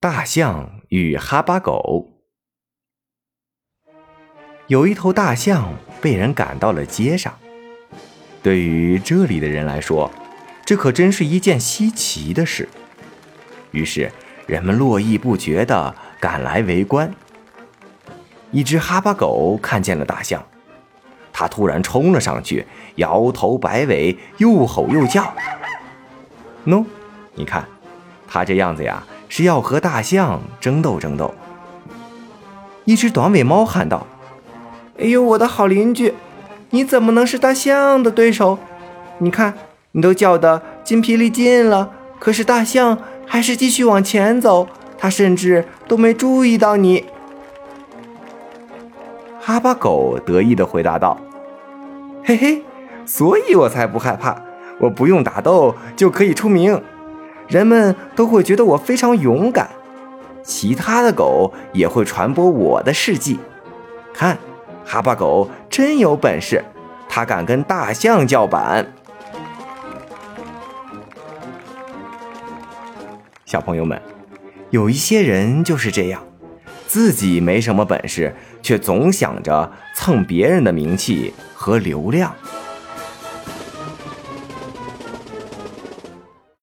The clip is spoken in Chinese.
大象与哈巴狗。有一头大象被人赶到了街上，对于这里的人来说，这可真是一件稀奇的事。于是人们络绎不绝地赶来围观。一只哈巴狗看见了大象，它突然冲了上去，摇头摆尾，又吼又叫。喏，你看，它这样子呀。是要和大象争斗争斗。一只短尾猫喊道：“哎呦，我的好邻居，你怎么能是大象的对手？你看，你都叫得筋疲力尽了，可是大象还是继续往前走，它甚至都没注意到你。”哈巴狗得意地回答道：“嘿嘿，所以我才不害怕，我不用打斗就可以出名。”人们都会觉得我非常勇敢，其他的狗也会传播我的事迹。看，哈巴狗真有本事，它敢跟大象叫板。小朋友们，有一些人就是这样，自己没什么本事，却总想着蹭别人的名气和流量。